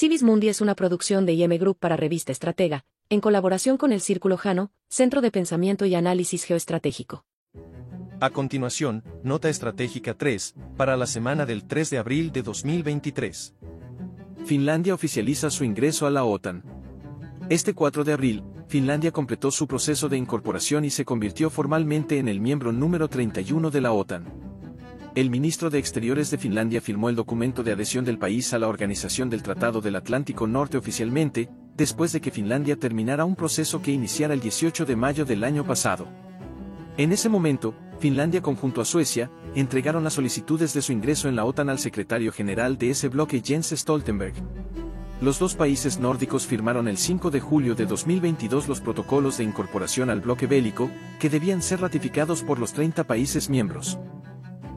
Civis Mundi es una producción de IM Group para Revista Estratega, en colaboración con el Círculo Jano, Centro de Pensamiento y Análisis Geoestratégico. A continuación, Nota Estratégica 3, para la semana del 3 de abril de 2023. Finlandia oficializa su ingreso a la OTAN. Este 4 de abril, Finlandia completó su proceso de incorporación y se convirtió formalmente en el miembro número 31 de la OTAN el ministro de Exteriores de Finlandia firmó el documento de adhesión del país a la Organización del Tratado del Atlántico Norte oficialmente, después de que Finlandia terminara un proceso que iniciara el 18 de mayo del año pasado. En ese momento, Finlandia conjunto a Suecia, entregaron las solicitudes de su ingreso en la OTAN al secretario general de ese bloque Jens Stoltenberg. Los dos países nórdicos firmaron el 5 de julio de 2022 los protocolos de incorporación al bloque bélico, que debían ser ratificados por los 30 países miembros.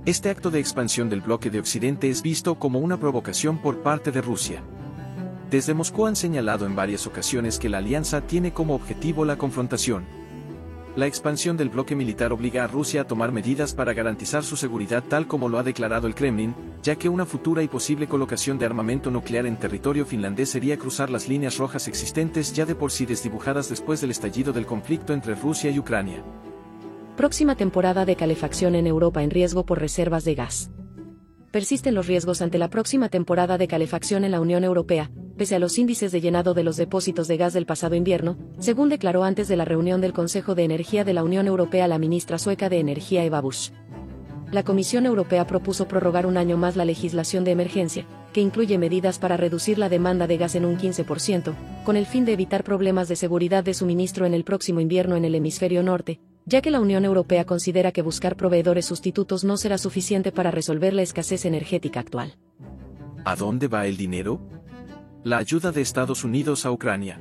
Este acto de expansión del bloque de Occidente es visto como una provocación por parte de Rusia. Desde Moscú han señalado en varias ocasiones que la alianza tiene como objetivo la confrontación. La expansión del bloque militar obliga a Rusia a tomar medidas para garantizar su seguridad tal como lo ha declarado el Kremlin, ya que una futura y posible colocación de armamento nuclear en territorio finlandés sería cruzar las líneas rojas existentes ya de por sí desdibujadas después del estallido del conflicto entre Rusia y Ucrania. Próxima temporada de calefacción en Europa en riesgo por reservas de gas. Persisten los riesgos ante la próxima temporada de calefacción en la Unión Europea, pese a los índices de llenado de los depósitos de gas del pasado invierno, según declaró antes de la reunión del Consejo de Energía de la Unión Europea la ministra sueca de Energía Eva Busch. La Comisión Europea propuso prorrogar un año más la legislación de emergencia, que incluye medidas para reducir la demanda de gas en un 15%, con el fin de evitar problemas de seguridad de suministro en el próximo invierno en el hemisferio norte, ya que la Unión Europea considera que buscar proveedores sustitutos no será suficiente para resolver la escasez energética actual. ¿A dónde va el dinero? La ayuda de Estados Unidos a Ucrania.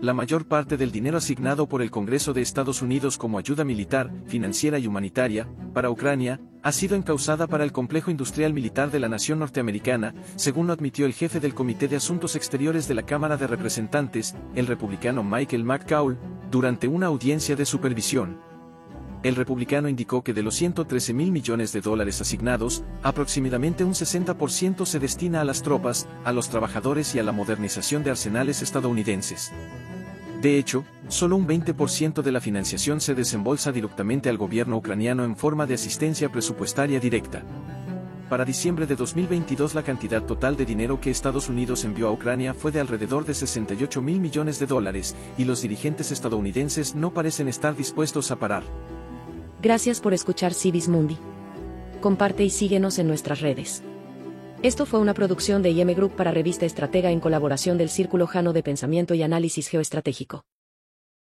La mayor parte del dinero asignado por el Congreso de Estados Unidos como ayuda militar, financiera y humanitaria, para Ucrania, ha sido encausada para el complejo industrial militar de la nación norteamericana, según lo admitió el jefe del Comité de Asuntos Exteriores de la Cámara de Representantes, el republicano Michael McCaul, durante una audiencia de supervisión. El republicano indicó que de los 113 mil millones de dólares asignados, aproximadamente un 60% se destina a las tropas, a los trabajadores y a la modernización de arsenales estadounidenses. De hecho, solo un 20% de la financiación se desembolsa directamente al gobierno ucraniano en forma de asistencia presupuestaria directa. Para diciembre de 2022 la cantidad total de dinero que Estados Unidos envió a Ucrania fue de alrededor de 68 mil millones de dólares, y los dirigentes estadounidenses no parecen estar dispuestos a parar. Gracias por escuchar Civis Mundi. Comparte y síguenos en nuestras redes. Esto fue una producción de IM Group para Revista Estratega en colaboración del Círculo Jano de Pensamiento y Análisis Geoestratégico.